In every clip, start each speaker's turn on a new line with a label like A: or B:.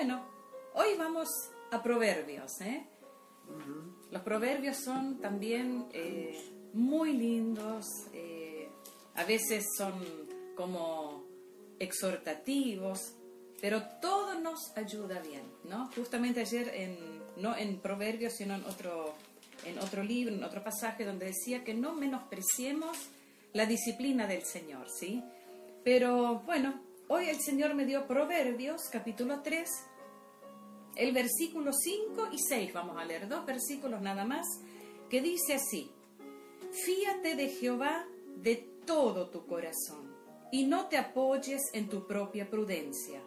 A: bueno, hoy vamos a proverbios. ¿eh? Los proverbios son también eh, muy lindos, eh, a veces son como exhortativos, pero todo nos ayuda bien, ¿no? Justamente ayer, en, no en proverbios, sino en otro, en otro libro, en otro pasaje, donde decía que no menospreciemos la disciplina del Señor, ¿sí? Pero bueno, hoy el Señor me dio Proverbios, capítulo 3, el versículo 5 y 6, vamos a leer dos versículos nada más, que dice así, Fíate de Jehová de todo tu corazón y no te apoyes en tu propia prudencia.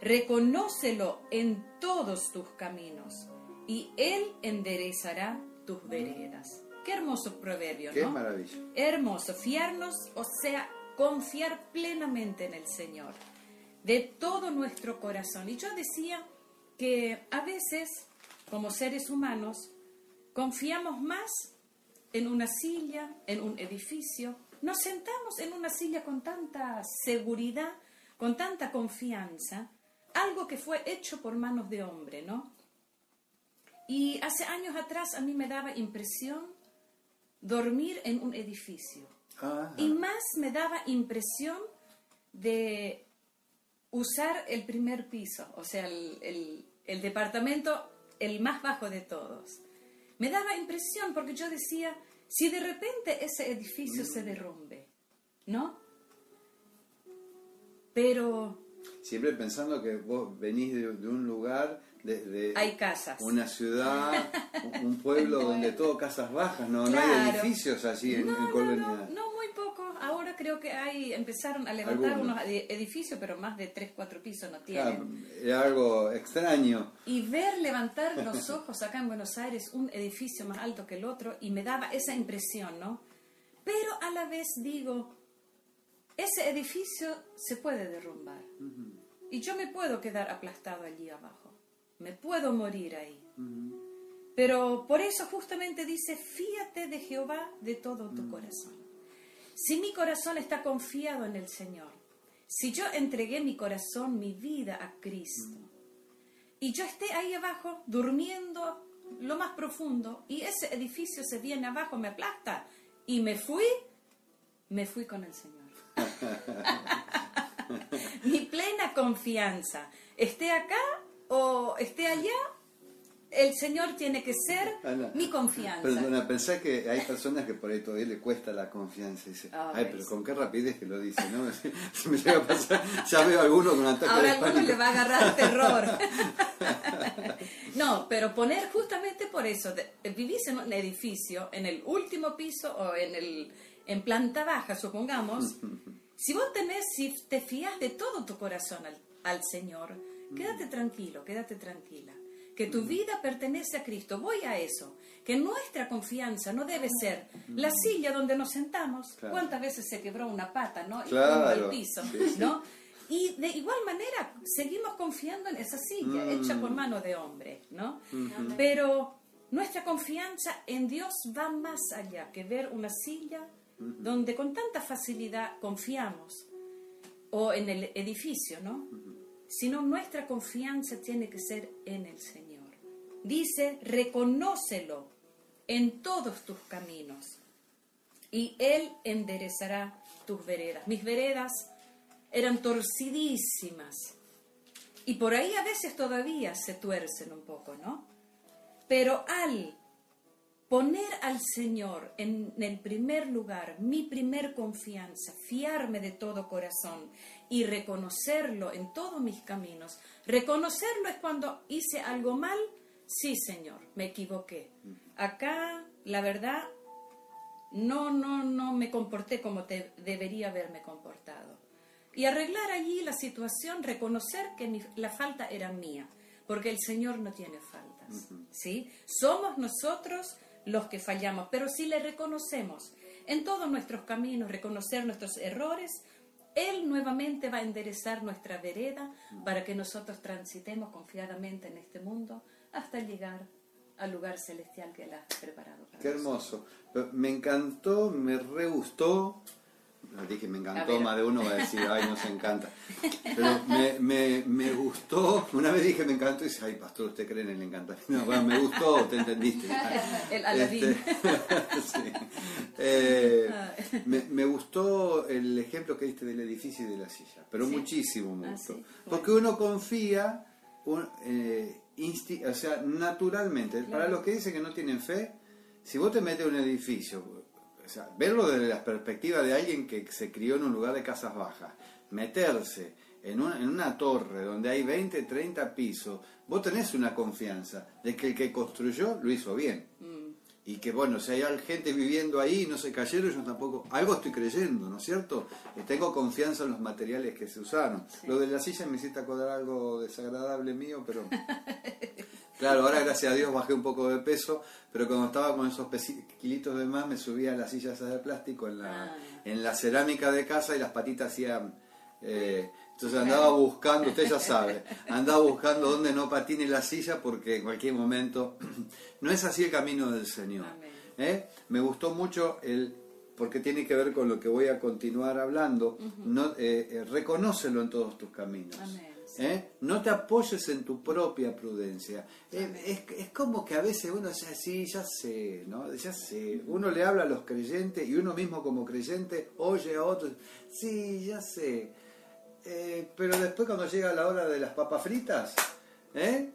A: Reconócelo en todos tus caminos y Él enderezará tus veredas. Qué hermoso proverbio, ¿no?
B: Qué maravilla.
A: Hermoso, fiarnos, o sea, confiar plenamente en el Señor, de todo nuestro corazón. Y yo decía que a veces, como seres humanos, confiamos más en una silla, en un edificio. Nos sentamos en una silla con tanta seguridad, con tanta confianza, algo que fue hecho por manos de hombre, ¿no? Y hace años atrás a mí me daba impresión dormir en un edificio.
B: Ajá.
A: Y más me daba impresión de usar el primer piso, o sea, el, el- el departamento el más bajo de todos. Me daba impresión porque yo decía, si de repente ese edificio se derrumbe, ¿no? Pero
B: Siempre pensando que vos venís de, de un lugar, de, de
A: hay casas.
B: una ciudad, un- pueblo donde todo casas bajas, no, no hay
A: Claro.
B: edificios así en,
A: no,
B: en Colonia.
A: no, no, creo que hay, empezaron a levantar
B: Algunos.
A: unos edi- edificios, pero más de 3, 4 pisos no tienen.
B: era algo extraño.
A: Y ver levantar los ojos acá en Buenos Aires, un edificio más alto que el otro, y me daba esa impresión, ¿no? Pero a la vez digo, ese edificio se puede derrumbar. Y yo me puedo quedar aplastado allí abajo. Me puedo morir ahí. Pero por eso justamente dice, fíate de Jehová de todo tu corazón. Si mi corazón está confiado en el Señor, si yo entregué mi corazón, mi vida a Cristo, y yo esté ahí abajo durmiendo lo más profundo, y ese edificio se viene abajo, me aplasta, y me fui, me fui con el Señor. mi plena confianza, esté acá o esté allá, el Señor tiene que ser
B: Ana,
A: mi confianza.
B: Perdona, pensá que hay personas que por ahí todavía le cuesta la confianza. Dice,
A: Ay,
B: ay, pero con qué rapidez que lo dice, ¿no? Si me llega a pasar, ya veo a alguno con ataque
A: Ahora
B: de
A: alguno
B: pánico.
A: le va a agarrar terror. no, pero poner justamente por eso, vivís en un edificio, en el último piso o en, el, en planta baja, supongamos, si vos tenés, si te fías de todo tu corazón al, al Señor, quédate tranquilo, quédate tranquila. Que tu vida pertenece a Cristo. Voy a eso. Que nuestra confianza no debe ser la silla donde nos sentamos.
B: Claro.
A: ¿Cuántas veces se quebró una pata, no? Y
B: Claro.
A: piso,
B: Sí, sí.
A: ¿no? Y de igual manera seguimos confiando en esa silla
B: Mm.
A: hecha por mano de hombre, ¿no? Pero nuestra confianza en Dios va más allá que ver una silla donde con tanta facilidad confiamos o en el edificio, ¿no? Sino nuestra confianza tiene que ser en el Señor. Dice, reconócelo en todos tus caminos y Él enderezará tus veredas. Mis veredas eran torcidísimas y por ahí a veces todavía se tuercen un poco, ¿no? Pero al poner al Señor en el primer lugar, mi primer confianza, fiarme de todo corazón y reconocerlo en todos mis caminos, reconocerlo es cuando hice algo mal, sí Señor, me equivoqué. Acá, la verdad, no, no, no me comporté como te debería haberme comportado. Y arreglar allí la situación, reconocer que mi- la falta era mía, porque el Señor no tiene faltas, ¿sí? Somos nosotros los que fallamos, pero si le reconocemos en todos nuestros caminos, reconocer nuestros errores, Él nuevamente va a enderezar nuestra vereda para que nosotros transitemos confiadamente en este mundo hasta llegar al lugar celestial que Él ha preparado para
B: Qué hermoso. Me encantó, me re gustó dije, me encantó, más de uno va a decir, ay, nos encanta. Pero me, me, me gustó, una vez dije, me encantó, y dice, ay, pastor, ¿usted cree en el encantamiento? No, bueno, me gustó, te entendiste.
A: El Aladín.
B: Este, sí. Eh, me, me gustó el ejemplo que diste del edificio y de la silla, pero
A: Sí.
B: muchísimo me
A: Ah,
B: gustó.
A: sí.
B: Porque uno confía, un- eh, insti- o sea, naturalmente. Para los que dicen que no tienen fe, si vos te metes en un edificio, o sea, verlo desde la perspectiva de alguien que se crió en un lugar de casas bajas, meterse en una, en una torre donde hay 20, 30 pisos, vos tenés una confianza de que el que construyó lo hizo bien.
A: Mm,
B: Y que bueno, si hay gente viviendo ahí y no se cayeron, yo tampoco, algo estoy creyendo, ¿no es cierto? Y tengo confianza en los materiales que se usaron. Lo de la silla me hiciste acordar algo desagradable mío, pero... Claro, ahora gracias a Dios bajé un poco de peso, pero cuando estaba con esos kilitos de más me subía a las sillas de plástico en la,
A: Ah.
B: en la cerámica de casa y las patitas hacían... eh, entonces andaba buscando, usted ya sabe, andaba buscando dónde no patine la silla porque en cualquier momento no es así el camino del Señor. ¿eh? Me gustó mucho el porque tiene que ver con lo que voy a continuar hablando. no, eh, eh, reconócelo en todos tus caminos.
A: Amén.
B: ¿eh? No te apoyes en tu propia prudencia. Eh, es, es como que a veces uno dice, sí, ya sé, ¿no? Ya sé. Uno le habla a los creyentes y uno mismo como creyente oye a otros, sí, ya sé. Eh, pero después cuando llega la hora de las papas fritas, ¿eh?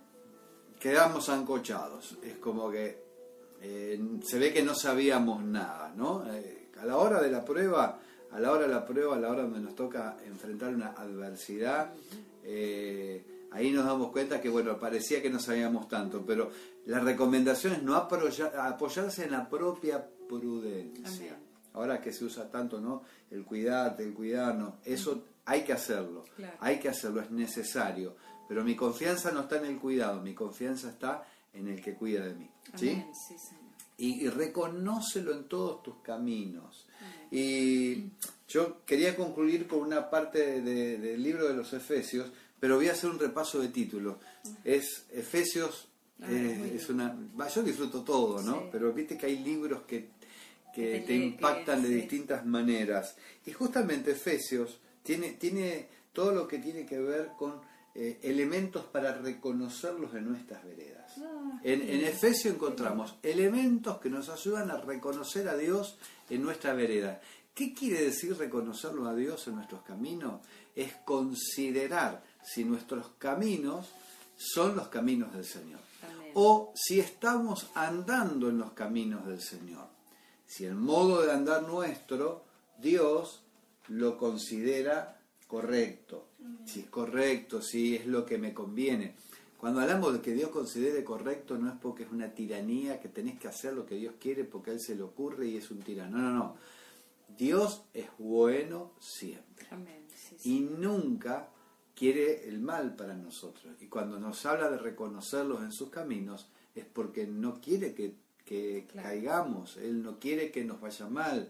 B: quedamos ancochados. Es como que eh, se ve que no sabíamos nada, ¿no? A la hora de la prueba, a la hora de la prueba, a la hora donde nos toca enfrentar una adversidad, ahí nos damos cuenta que, bueno, parecía que no sabíamos tanto, pero la recomendación es no apoya- apoyarse en la propia prudencia.
A: Amén.
B: Ahora que se usa tanto, ¿no? El cuidarte, el cuidarnos, eso hay que hacerlo,
A: Claro.
B: hay que hacerlo, es necesario. Pero mi confianza no está en el cuidado, mi confianza está en el que cuida de mí. ¿sí?
A: Amén, sí, Señor.
B: y, y reconócelo en todos tus caminos. Y yo quería concluir con una parte de- del libro de los Efesios, pero voy a hacer un repaso de títulos. Es Efesios, eh, es una, yo disfruto todo, ¿no?
A: Sí.
B: Pero viste que hay libros que, que
A: Que te
B: impactan
A: que-
B: de
A: sí.
B: distintas maneras. Y justamente Efesios tiene, tiene todo lo que tiene que ver con eh, elementos para reconocerlos en nuestras veredas.
A: Ah,
B: En, en. Efesio encontramos elementos que nos ayudan a reconocer a Dios en nuestra vereda. ¿Qué quiere decir reconocerlo a Dios en nuestros caminos? Es considerar si nuestros caminos son los caminos del Señor.
A: Amén.
B: O si estamos andando en los caminos del Señor. Si el modo de andar nuestro, Dios lo considera correcto. Si es correcto, si es lo que me conviene. Cuando hablamos de que Dios considere correcto, no es porque es una tiranía, que tenés que hacer lo que Dios quiere porque a Él se le ocurre y es un tirano. No, no, no. Dios es bueno siempre
A: Amén, sí, sí.
B: y nunca quiere el mal para nosotros. Y cuando nos habla de reconocerlos en sus caminos, es porque no quiere que, que
A: Claro.
B: caigamos, Él no quiere que nos vaya mal.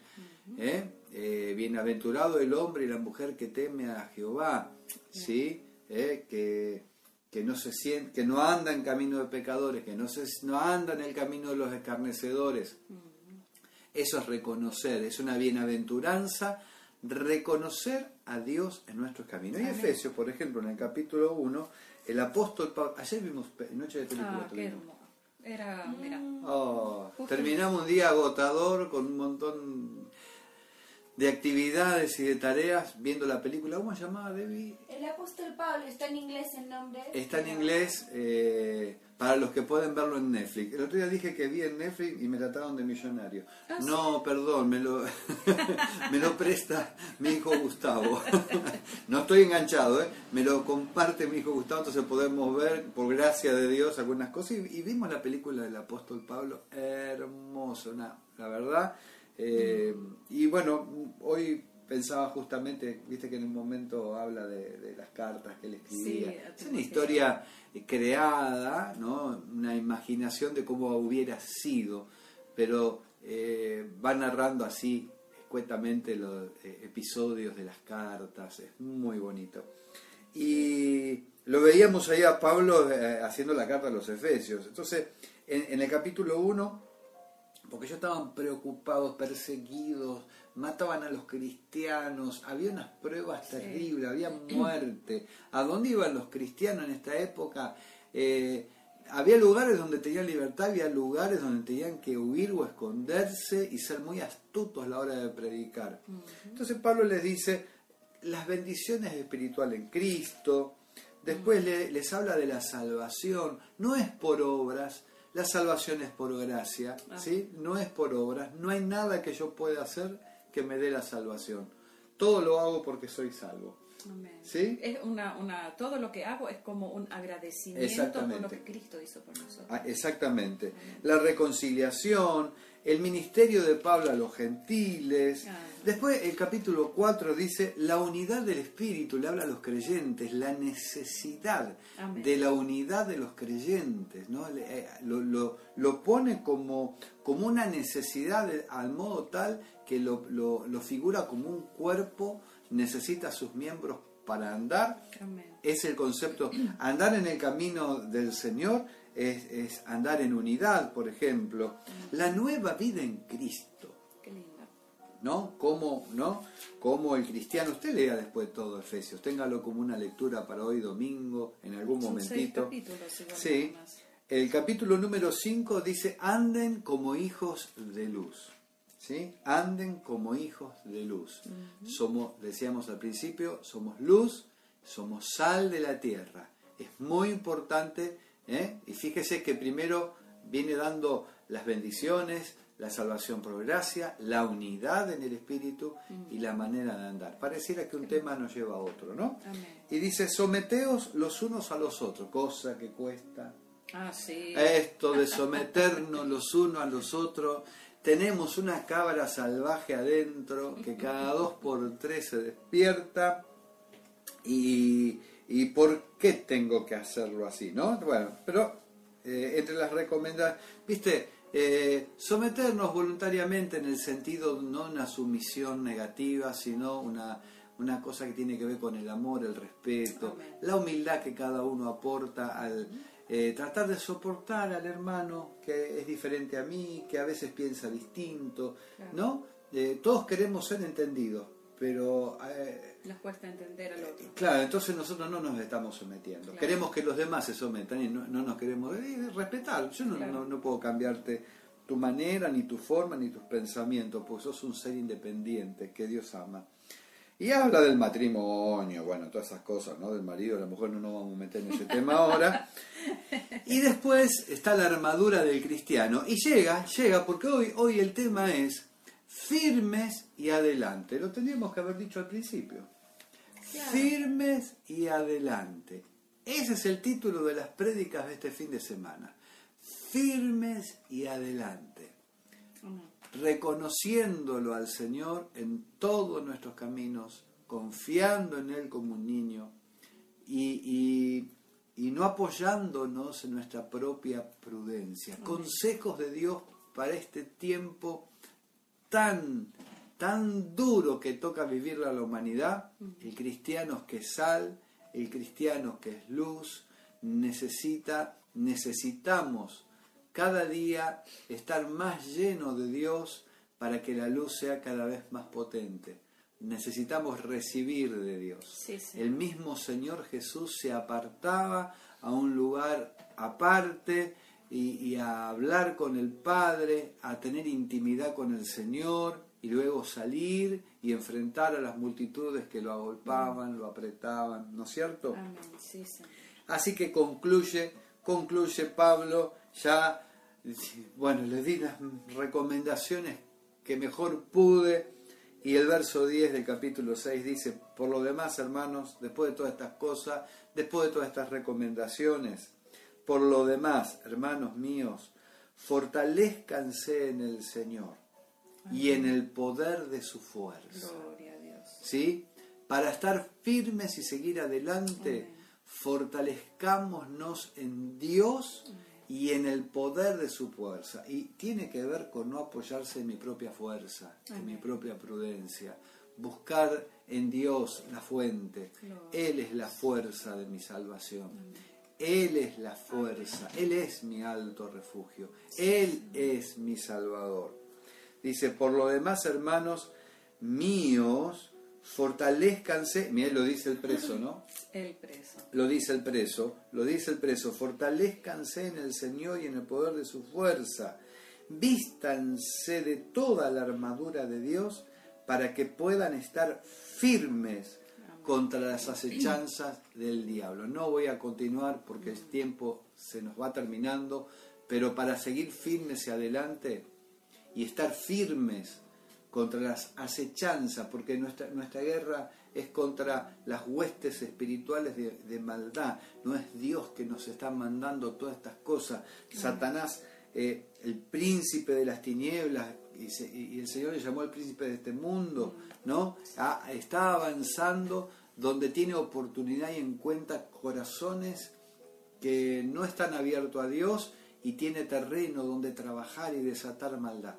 B: ¿eh? Eh, bienaventurado el hombre y la mujer que teme a Jehová, ¿sí? ¿Eh? que, que, no se sien- que no anda en camino de pecadores, que no, se, no anda en el camino de los escarnecedores. Eso es reconocer, es una bienaventuranza, reconocer a Dios en nuestros caminos. Y. Efesios, por ejemplo, en el capítulo 1, el apóstol Pablo, ayer vimos Noche de Película.
A: Ah. Era, mira,
B: Oh, terminamos un día agotador con un montón de actividades y de tareas viendo la película. ¿Cómo se llamaba, Debbie?
C: El apóstol Pablo está en inglés el nombre.
B: Está en inglés eh, para los que pueden verlo en Netflix. El otro día dije que vi en Netflix y me trataron de millonario.
A: Ah,
B: no, perdón, me lo, me lo presta mi hijo Gustavo. no estoy enganchado, ¿eh? me lo comparte mi hijo Gustavo, entonces podemos ver, por gracia de Dios, algunas cosas. Y, y vimos la película del apóstol Pablo, hermoso, una- la verdad. Eh, y bueno, hoy pensaba justamente, viste que en un momento habla de, de las cartas que él escribía.
A: Sí,
B: es una historia creada, ¿no? una imaginación de cómo hubiera sido, pero eh, va narrando así escuetamente los eh, episodios de las cartas, es muy bonito. Y lo veíamos ahí a Pablo haciendo la carta a los Efesios. Entonces, en, en el capítulo 1, porque ellos estaban preocupados, perseguidos, mataban a los cristianos, había unas pruebas terribles, había muerte. ¿A dónde iban los cristianos en esta época? Eh, había lugares donde tenían libertad, había lugares donde tenían que huir o esconderse y ser muy astutos a la hora de predicar. Entonces Pablo les dice las bendiciones espirituales en Cristo, después les habla de la salvación, no es por obras, la salvación es por gracia, ah. ¿sí? no es por obras, no hay nada que yo pueda hacer que me dé la salvación. Todo lo hago porque soy salvo. ¿Sí?
A: Es una, una, todo lo que hago es como un agradecimiento por lo que Cristo hizo por nosotros.
B: Ah, exactamente. La reconciliación, el ministerio de Pablo a los gentiles. Después el capítulo 4 dice la unidad del Espíritu, le habla a los creyentes, la necesidad de la unidad de los creyentes. ¿no? Eh, lo, lo, lo, pone como, como una necesidad al modo tal que lo, lo figura como un cuerpo necesita sus miembros para andar. Es el concepto, andar en el camino del Señor es, andar en unidad, por ejemplo. La nueva vida en Cristo. ¿No? Como, ¿no? Como el cristiano, usted lea después todo Efesios, téngalo como una lectura para hoy domingo, en algún momentito. sí. El capítulo número 5 dice, anden como hijos de luz. ¿sí? anden como hijos de luz. Somos, decíamos al principio, somos luz, somos sal de la tierra. Es muy importante, ¿eh? y fíjese que primero viene dando las bendiciones, la salvación por gracia, la unidad en el Espíritu y la manera de andar. Pareciera que un tema nos lleva a otro, ¿no? Y dice, someteos los unos a los otros, cosa que cuesta.
A: Ah, sí.
B: Esto de someternos los unos a los otros tenemos una cabra salvaje adentro que cada dos por tres se despierta y, y ¿por qué tengo que hacerlo así? ¿no? Bueno, pero eh, entre las recomendaciones, viste, eh, someternos voluntariamente en el sentido no una sumisión negativa, sino una, una cosa que tiene que ver con el amor, el respeto, la humildad que cada uno aporta al eh, tratar de soportar al hermano que es diferente a mí, que a veces piensa distinto, ¿no? Eh, todos queremos ser entendidos, pero...
A: Eh, nos cuesta entender al otro.
B: Claro, entonces nosotros no nos estamos sometiendo. Queremos que los demás se sometan y no, nos queremos respetar. Yo no, no, puedo cambiarte tu manera, ni tu forma, ni tus pensamientos, porque sos un ser independiente que Dios ama. Y habla del matrimonio, bueno, todas esas cosas, ¿no? Del marido, a lo mejor no nos vamos a meter en ese tema ahora. Y después está la armadura del cristiano. Y llega, llega, porque hoy, hoy el tema es firmes y adelante. Lo tendríamos que haber dicho al principio. Firmes y adelante. Ese es el título de las prédicas de este fin de semana. Firmes y adelante reconociéndolo al Señor en todos nuestros caminos, confiando en Él como un niño y, no apoyándonos en nuestra propia prudencia. Consejos de Dios para este tiempo tan, tan duro que toca vivir a la humanidad. El cristiano que es sal, el cristiano que es luz, necesita, necesitamos cada día estar más lleno de Dios para que la luz sea cada vez más potente. Necesitamos recibir de Dios. El mismo Señor Jesús se apartaba a un lugar aparte y, a hablar con el Padre, a tener intimidad con el Señor y luego salir y enfrentar a las multitudes que lo agolpaban, lo apretaban, ¿no es cierto? Así que concluye, concluye Pablo ya, bueno, les di las recomendaciones que mejor pude. Y el verso 10 del capítulo 6 dice, por lo demás, hermanos, después de todas estas cosas, después de todas estas recomendaciones, por lo demás, hermanos míos, fortalezcanse en el Señor y en el poder de su fuerza.
A: Gloria a Dios.
B: ¿Sí? Para estar firmes y seguir adelante, fortalezcámonos en Dios y en el poder de su fuerza. Y tiene que ver con no apoyarse en mi propia fuerza, en mi propia prudencia. Buscar en Dios la fuente. Él es la fuerza de mi salvación. Él es la fuerza, Él es mi alto refugio, Él es mi salvador. Dice, por lo demás, hermanos míos, fortalezcanse, mira, lo dice el preso, ¿no?
A: El preso.
B: Lo dice el preso, lo dice el preso, fortalezcanse en el Señor y en el poder de su fuerza, vístanse de toda la armadura de Dios para que puedan estar firmes contra las acechanzas del diablo. No voy a continuar porque el tiempo se nos va terminando, pero para seguir firmes y adelante y estar firmes contra las acechanzas, porque nuestra, nuestra guerra es contra las huestes espirituales de, maldad, no es Dios que nos está mandando todas estas cosas. Satanás, eh, el príncipe de las tinieblas, y, el Señor le llamó el príncipe de este mundo, ¿no? Ah, está avanzando donde tiene oportunidad y en cuenta corazones que no están abiertos a Dios y tiene terreno donde trabajar y desatar maldad.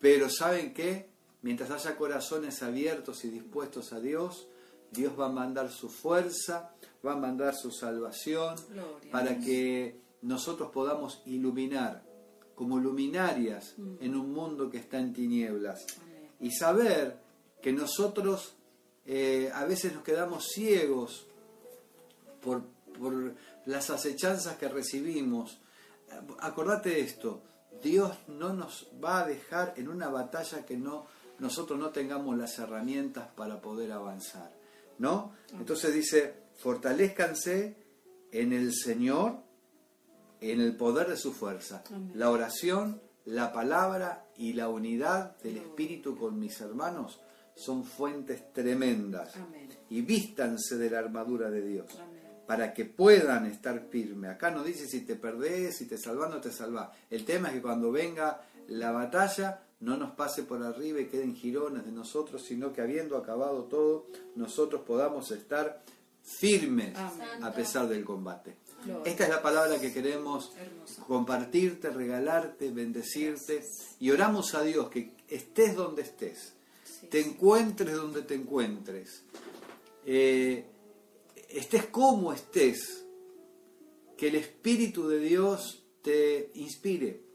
B: Pero ¿saben qué? Mientras haya corazones abiertos y dispuestos a Dios, Dios va a mandar su fuerza, va a mandar su salvación para que nosotros podamos iluminar como luminarias mm. en un mundo que está en tinieblas y saber que nosotros eh, a veces nos quedamos ciegos por, por las acechanzas que recibimos. Acordate de esto, Dios no nos va a dejar en una batalla que no nosotros no tengamos las herramientas para poder avanzar, ¿no? Entonces dice, fortalezcanse en el Señor, en el poder de su fuerza. La oración, la palabra y la unidad del Espíritu con mis hermanos son fuentes tremendas. Y vístanse de la armadura de Dios para que puedan estar firmes. Acá no dice si te perdés, si te salvás, no te salvás. El tema es que cuando venga la batalla no nos pase por arriba y queden girones de nosotros, sino que habiendo acabado todo, nosotros podamos estar firmes a pesar del combate. Esta es la palabra que queremos compartirte, regalarte, bendecirte. Y oramos a Dios que estés donde estés, te encuentres donde te encuentres. Eh, estés como estés, que el Espíritu de Dios te inspire.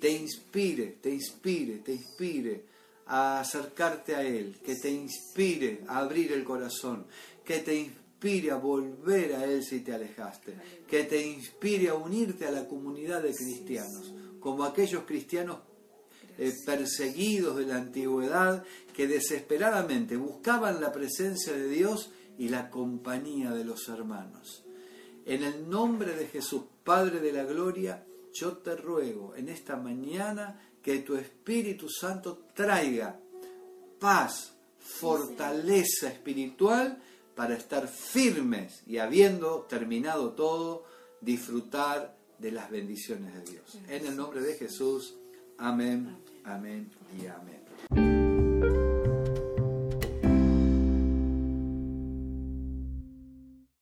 B: Te inspire, te inspire, te inspire a acercarte a Él, que te inspire a abrir el corazón, que te inspire a volver a Él si te alejaste, que te inspire a unirte a la comunidad de cristianos, como aquellos cristianos eh, perseguidos de la antigüedad que desesperadamente buscaban la presencia de Dios y la compañía de los hermanos. En el nombre de Jesús, Padre de la Gloria, yo te ruego en esta mañana que tu Espíritu Santo traiga paz, fortaleza espiritual para estar firmes y habiendo terminado todo, disfrutar de las bendiciones de Dios. En el nombre de Jesús, amén, amén y amén.